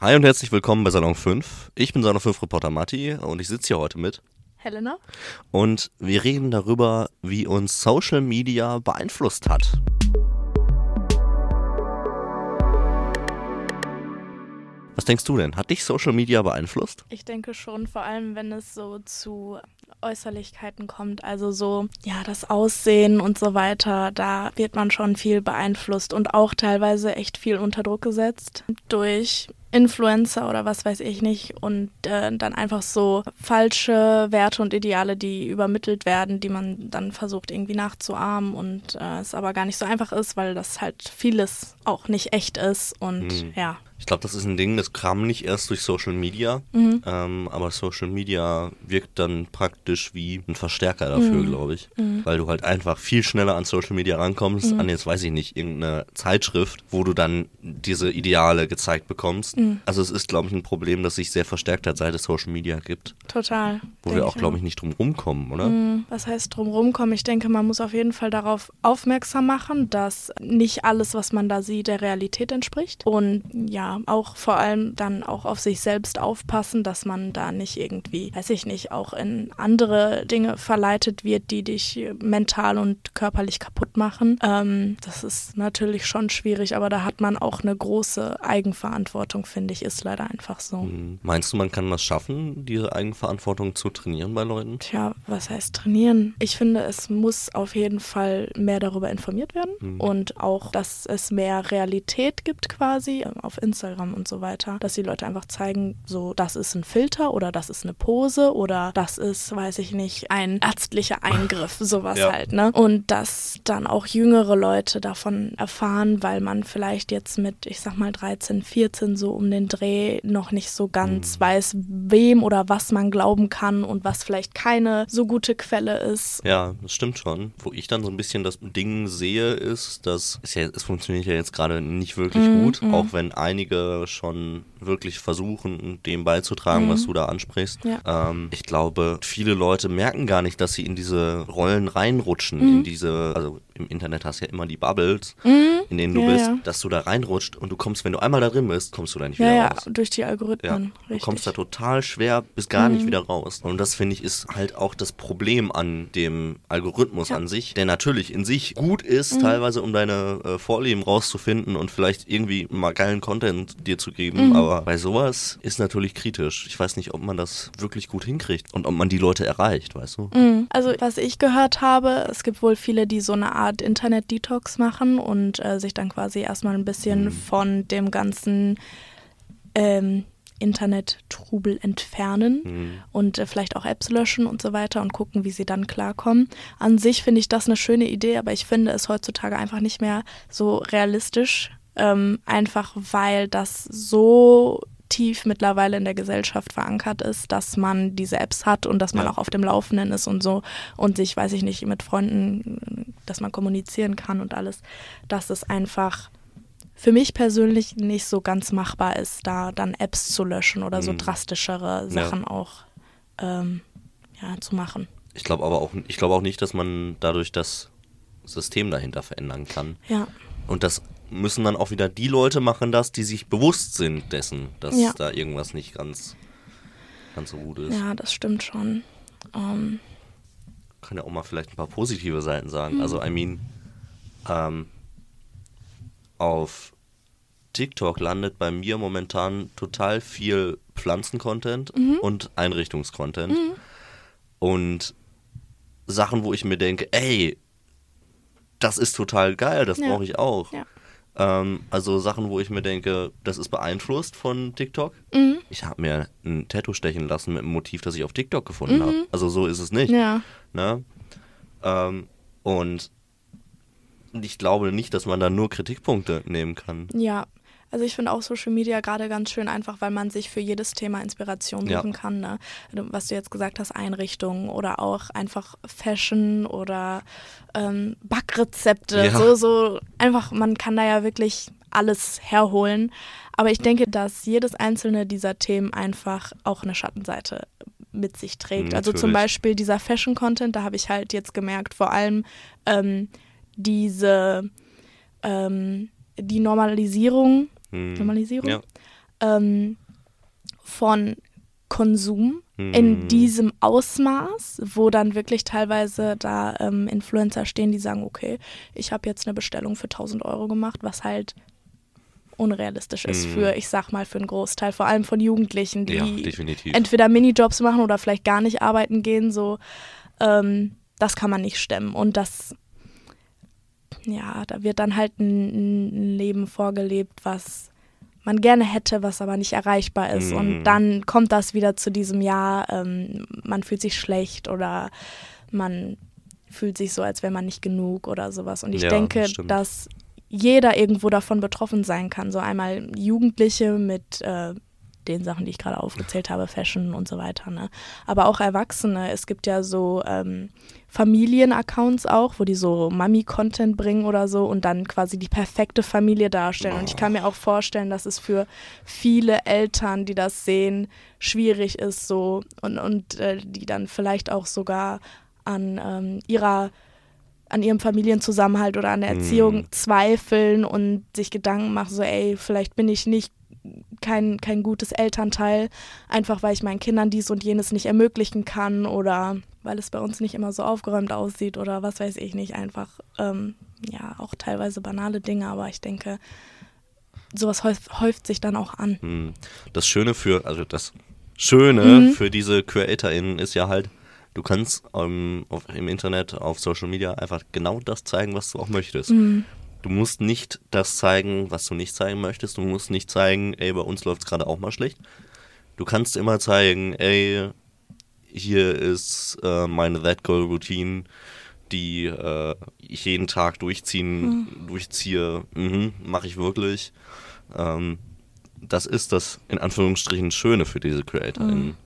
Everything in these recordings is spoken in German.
Hi und herzlich willkommen bei Salon 5. Ich bin Salon 5 Reporter Matti und ich sitze hier heute mit. Helena. Und wir reden darüber, wie uns Social Media beeinflusst hat. Was denkst du denn? Hat dich Social Media beeinflusst? Ich denke schon, vor allem wenn es so zu Äußerlichkeiten kommt, also so, ja, das Aussehen und so weiter, da wird man schon viel beeinflusst und auch teilweise echt viel unter Druck gesetzt durch Influencer oder was weiß ich nicht und äh, dann einfach so falsche Werte und Ideale, die übermittelt werden, die man dann versucht irgendwie nachzuahmen und äh, es aber gar nicht so einfach ist, weil das halt vieles auch nicht echt ist und mhm. ja. Ich glaube, das ist ein Ding, das kam nicht erst durch Social Media, mhm. ähm, aber Social Media wirkt dann praktisch wie ein Verstärker dafür, mhm. glaube ich. Mhm. Weil du halt einfach viel schneller an Social Media rankommst, mhm. an jetzt weiß ich nicht, irgendeine Zeitschrift, wo du dann diese Ideale gezeigt bekommst. Mhm. Also es ist, glaube ich, ein Problem, das sich sehr verstärkt hat, seit es Social Media gibt. Total. Wo wir auch, glaube ich, nicht drum rumkommen, oder? Mhm. Was heißt drum rumkommen? Ich denke, man muss auf jeden Fall darauf aufmerksam machen, dass nicht alles, was man da sieht, der Realität entspricht. Und ja, auch vor allem dann auch auf sich selbst aufpassen, dass man da nicht irgendwie, weiß ich nicht, auch in andere Dinge verleitet wird, die dich mental und körperlich kaputt machen. Ähm, das ist natürlich schon schwierig, aber da hat man auch eine große Eigenverantwortung, finde ich, ist leider einfach so. Mhm. Meinst du, man kann das schaffen, diese Eigenverantwortung zu trainieren bei Leuten? Tja, was heißt trainieren? Ich finde, es muss auf jeden Fall mehr darüber informiert werden mhm. und auch, dass es mehr Realität gibt quasi auf Instagram Instagram und so weiter, dass die Leute einfach zeigen, so, das ist ein Filter oder das ist eine Pose oder das ist, weiß ich nicht, ein ärztlicher Eingriff, sowas ja. halt, ne? Und dass dann auch jüngere Leute davon erfahren, weil man vielleicht jetzt mit, ich sag mal, 13, 14 so um den Dreh noch nicht so ganz mhm. weiß, wem oder was man glauben kann und was vielleicht keine so gute Quelle ist. Ja, das stimmt schon. Wo ich dann so ein bisschen das Ding sehe, ist, dass es, ja, es funktioniert ja jetzt gerade nicht wirklich mhm, gut, mhm. auch wenn einige einige schon wirklich versuchen, dem beizutragen, mhm. was du da ansprichst. Ja. Ähm, ich glaube, viele Leute merken gar nicht, dass sie in diese Rollen reinrutschen, mhm. in diese, also im Internet hast du ja immer die Bubbles, mhm. in denen du ja, bist, ja. dass du da reinrutscht und du kommst, wenn du einmal da drin bist, kommst du da nicht wieder ja, raus. Ja, durch die Algorithmen. Du kommst da total schwer bis gar mhm. nicht wieder raus. Und das finde ich ist halt auch das Problem an dem Algorithmus an sich, der natürlich in sich gut ist, mhm. teilweise um deine äh, Vorlieben rauszufinden und vielleicht irgendwie mal geilen Content dir zu geben. Mhm. Aber bei sowas ist natürlich kritisch. Ich weiß nicht, ob man das wirklich gut hinkriegt und ob man die Leute erreicht, weißt du? Mhm. Also was ich gehört habe, es gibt wohl viele, die so eine Art Internet-Detox machen und äh, sich dann quasi erstmal ein bisschen mhm. von dem ganzen ähm, Internet-Trubel entfernen mhm. und äh, vielleicht auch Apps löschen und so weiter und gucken, wie sie dann klarkommen. An sich finde ich das eine schöne Idee, aber ich finde es heutzutage einfach nicht mehr so realistisch, ähm, einfach weil das so tief mittlerweile in der Gesellschaft verankert ist, dass man diese Apps hat und dass man ja. auch auf dem Laufenden ist und so und sich, weiß ich nicht, mit Freunden, dass man kommunizieren kann und alles, dass es einfach für mich persönlich nicht so ganz machbar ist, da dann Apps zu löschen oder so mhm. drastischere Sachen ja. auch ähm, ja, zu machen. Ich glaube aber auch, ich glaube auch nicht, dass man dadurch das System dahinter verändern kann. Ja. Und das müssen dann auch wieder die Leute machen das, die sich bewusst sind dessen, dass ja. da irgendwas nicht ganz, ganz so gut ist. Ja, das stimmt schon. Um. Ähm. Kann ja auch mal vielleicht ein paar positive Seiten sagen. Mhm. Also, I mean, ähm, auf TikTok landet bei mir momentan total viel Pflanzencontent mhm. und Einrichtungscontent. Mhm. Und Sachen, wo ich mir denke, ey, das ist total geil, das ja. brauche ich auch. Ja. Ähm, also Sachen, wo ich mir denke, das ist beeinflusst von TikTok. Mhm. Ich habe mir ein Tattoo stechen lassen mit einem Motiv, das ich auf TikTok gefunden mhm. habe. Also so ist es nicht. Ja. Ne? Ähm, und ich glaube nicht, dass man da nur Kritikpunkte nehmen kann. Ja, also ich finde auch Social Media gerade ganz schön einfach, weil man sich für jedes Thema Inspiration suchen ja. kann. Ne? Was du jetzt gesagt hast, Einrichtungen oder auch einfach Fashion oder ähm, Backrezepte. Ja. So, so einfach, man kann da ja wirklich alles herholen. Aber ich denke, dass jedes einzelne dieser Themen einfach auch eine Schattenseite mit sich trägt. Natürlich. Also zum Beispiel dieser Fashion-Content, da habe ich halt jetzt gemerkt, vor allem ähm, diese ähm, die Normalisierung hm. Normalisierung. Ja. ähm, von Konsum in Hm. diesem Ausmaß, wo dann wirklich teilweise da ähm, Influencer stehen, die sagen, okay, ich habe jetzt eine Bestellung für 1000 Euro gemacht, was halt unrealistisch ist Mhm. für, ich sag mal, für einen Großteil, vor allem von Jugendlichen, die Ja, entweder Minijobs machen oder vielleicht gar nicht arbeiten gehen, so, ähm, das kann man nicht stemmen. Und das, ja, da wird dann halt ein, ein Leben vorgelebt, was man gerne hätte, was aber nicht erreichbar ist. Mhm. Und dann kommt das wieder zu diesem Jahr, ähm, man fühlt sich schlecht oder man fühlt sich so, als wäre man nicht genug oder sowas. Und ich Ja, denke, stimmt. dass jeder irgendwo davon betroffen sein kann. So einmal Jugendliche mit äh, den Sachen, die ich gerade aufgezählt habe, Fashion und so weiter. Ne? Aber auch Erwachsene. Es gibt ja so ähm, Familienaccounts auch, wo die so Mami-Content bringen oder so und dann quasi die perfekte Familie darstellen. Und ich kann mir auch vorstellen, dass es für viele Eltern, die das sehen, schwierig ist so und, und äh, die dann vielleicht auch sogar an ähm, ihrer an ihrem Familienzusammenhalt oder an der. Erziehung zweifeln und sich Gedanken machen, so ey, vielleicht bin ich nicht kein, kein gutes Elternteil, einfach weil ich meinen Kindern dies und jenes nicht ermöglichen kann oder weil es bei uns nicht immer so aufgeräumt aussieht oder was weiß ich nicht, einfach ähm, ja auch teilweise banale Dinge, aber ich denke, sowas häuft, häuft sich dann auch an. Hm. Das Schöne für, also das Schöne Mhm. für diese CreatorInnen ist ja halt, du kannst ähm, auf, im Internet, auf Social Media einfach genau das zeigen, was du auch möchtest. Mhm. Du musst nicht das zeigen, was du nicht zeigen möchtest. Du musst nicht zeigen, ey, bei uns läuft es gerade auch mal schlecht. Du kannst immer zeigen, ey, hier ist äh, meine That Girl Routine, die äh, ich jeden Tag durchziehen, durchziehe. Mhm, Mache ich wirklich. Ähm, das ist das in Anführungsstrichen Schöne für diese CreatorInnen.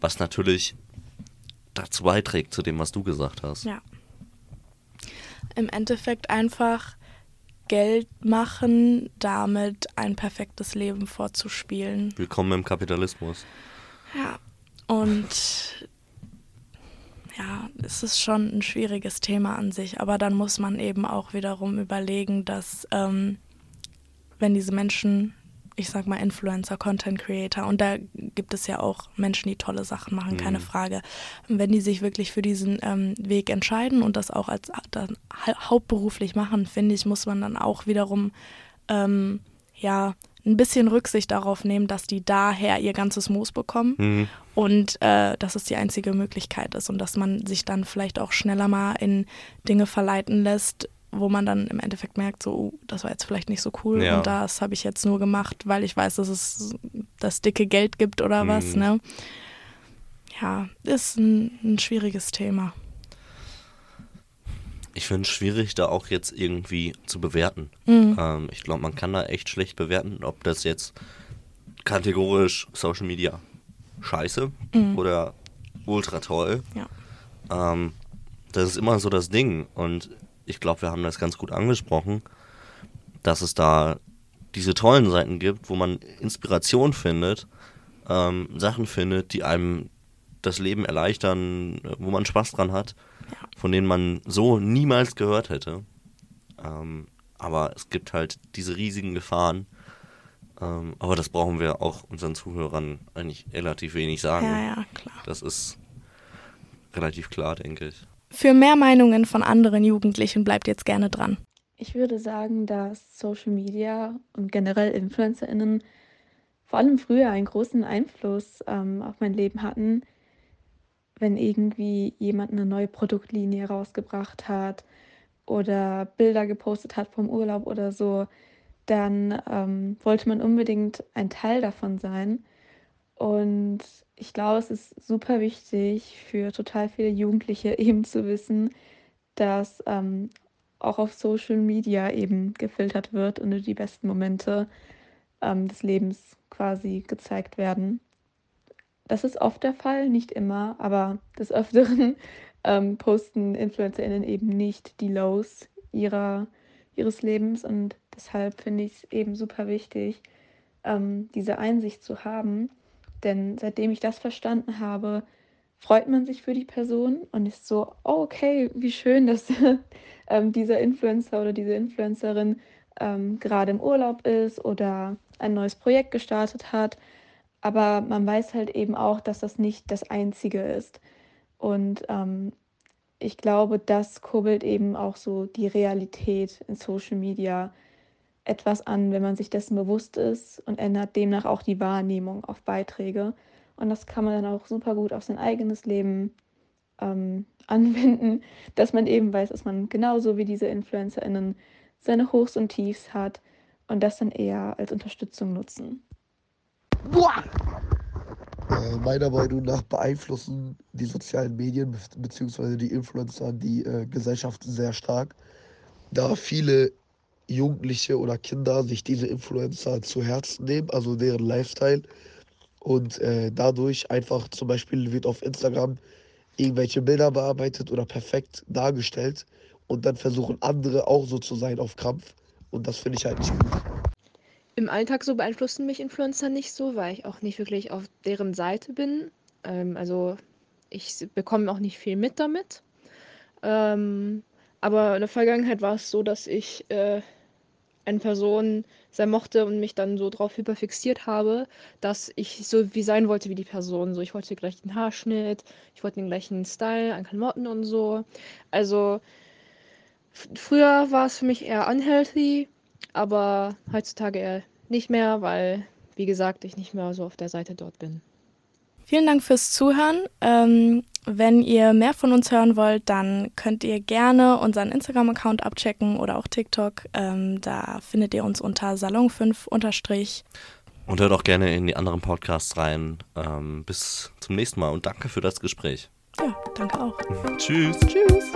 Was natürlich dazu beiträgt, zu dem, was du gesagt hast. Ja. Im Endeffekt einfach Geld machen, damit ein perfektes Leben vorzuspielen. Willkommen im Kapitalismus. Ja. Und ja, es ist schon ein schwieriges Thema an sich, aber dann muss man eben auch wiederum überlegen, dass ähm, wenn diese Menschen, ich sag mal Influencer, Content Creator, und da gibt es ja auch Menschen, die tolle Sachen machen, keine Mhm. Frage, wenn die sich wirklich für diesen ähm, Weg entscheiden und das auch als dann hau- hauptberuflich machen, finde ich, muss man dann auch wiederum ähm, ja ein bisschen Rücksicht darauf nehmen, dass die daher ihr ganzes Moos bekommen Mhm. und äh, dass es die einzige Möglichkeit ist und dass man sich dann vielleicht auch schneller mal in Dinge verleiten lässt, wo man dann im Endeffekt merkt, so, oh, das war jetzt vielleicht nicht so cool Ja. und das habe ich jetzt nur gemacht, weil ich weiß, dass es das dicke Geld gibt oder was, Mhm. ne? Ja, ist ein, ein schwieriges Thema. Ich finde es schwierig, da auch jetzt irgendwie zu bewerten. Mhm. Ähm, ich glaube, man kann da echt schlecht bewerten, ob das jetzt kategorisch Social Media scheiße Mhm. oder ultra toll. Ja. Ähm, das ist immer so das Ding. Und ich glaube, wir haben das ganz gut angesprochen, dass es da diese tollen Seiten gibt, wo man Inspiration findet, ähm, Sachen findet, die einem das Leben erleichtern, wo man Spaß dran hat, Ja. von denen man so niemals gehört hätte. Ähm, aber es gibt halt diese riesigen Gefahren. Ähm, aber das brauchen wir auch unseren Zuhörern eigentlich relativ wenig sagen. Ja, ja, klar. Das ist relativ klar, denke ich. Für mehr Meinungen von anderen Jugendlichen bleibt jetzt gerne dran. Ich würde sagen, dass Social Media und generell InfluencerInnen vor allem früher einen großen Einfluss ähm, auf mein Leben hatten, wenn irgendwie jemand eine neue Produktlinie rausgebracht hat oder Bilder gepostet hat vom Urlaub oder so, dann ähm, wollte man unbedingt ein Teil davon sein. Und ich glaube, es ist super wichtig für total viele Jugendliche eben zu wissen, dass ähm, auch auf Social Media eben gefiltert wird und nur die besten Momente ähm, des Lebens quasi gezeigt werden. Das ist oft der Fall, nicht immer, aber des Öfteren ähm, posten InfluencerInnen eben nicht die Lows ihrer, ihres Lebens und deshalb finde ich es eben super wichtig, ähm, diese Einsicht zu haben, denn seitdem ich das verstanden habe, freut man sich für die Person und ist so, oh, okay, wie schön, dass ähm, dieser Influencer oder diese Influencerin ähm, gerade im Urlaub ist oder ein neues Projekt gestartet hat. Aber man weiß halt eben auch, dass das nicht das Einzige ist. Und ähm, ich glaube, das kurbelt eben auch so die Realität in Social Media etwas an, wenn man sich dessen bewusst ist und ändert demnach auch die Wahrnehmung auf Beiträge. Und das kann man dann auch super gut auf sein eigenes Leben ähm, anwenden, dass man eben weiß, dass man genauso wie diese InfluencerInnen seine Hochs und Tiefs hat und das dann eher als Unterstützung nutzen. Boah! Äh, meiner Meinung nach beeinflussen die sozialen Medien bzw. die Influencer die äh, Gesellschaft sehr stark, da viele Jugendliche oder Kinder sich diese Influencer zu Herzen nehmen, also deren Lifestyle. Und äh, dadurch einfach zum Beispiel wird auf Instagram irgendwelche Bilder bearbeitet oder perfekt dargestellt und dann versuchen andere auch so zu sein auf Krampf. Und das finde ich halt nicht gut. Im Alltag so beeinflussen mich Influencer nicht so, weil ich auch nicht wirklich auf deren Seite bin. Ähm, also ich bekomme auch nicht viel mit damit. Ähm, aber in der Vergangenheit war es so, dass ich äh, eine Person sehr mochte und mich dann so drauf hyperfixiert habe, dass ich so wie sein wollte wie die Person. So, ich wollte den gleichen Haarschnitt, ich wollte den gleichen Style an Klamotten und so. Also früher war es für mich eher unhealthy, aber heutzutage eher nicht mehr, weil, wie gesagt, ich nicht mehr so auf der Seite dort bin. Vielen Dank fürs Zuhören. Ähm, wenn ihr mehr von uns hören wollt, dann könnt ihr gerne unseren Instagram-Account abchecken oder auch TikTok. Ähm, da findet ihr uns unter Salon5 unterstrich. Und hört auch gerne in die anderen Podcasts rein. Ähm, bis zum nächsten Mal und danke für das Gespräch. Ja, danke auch. Tschüss. Tschüss.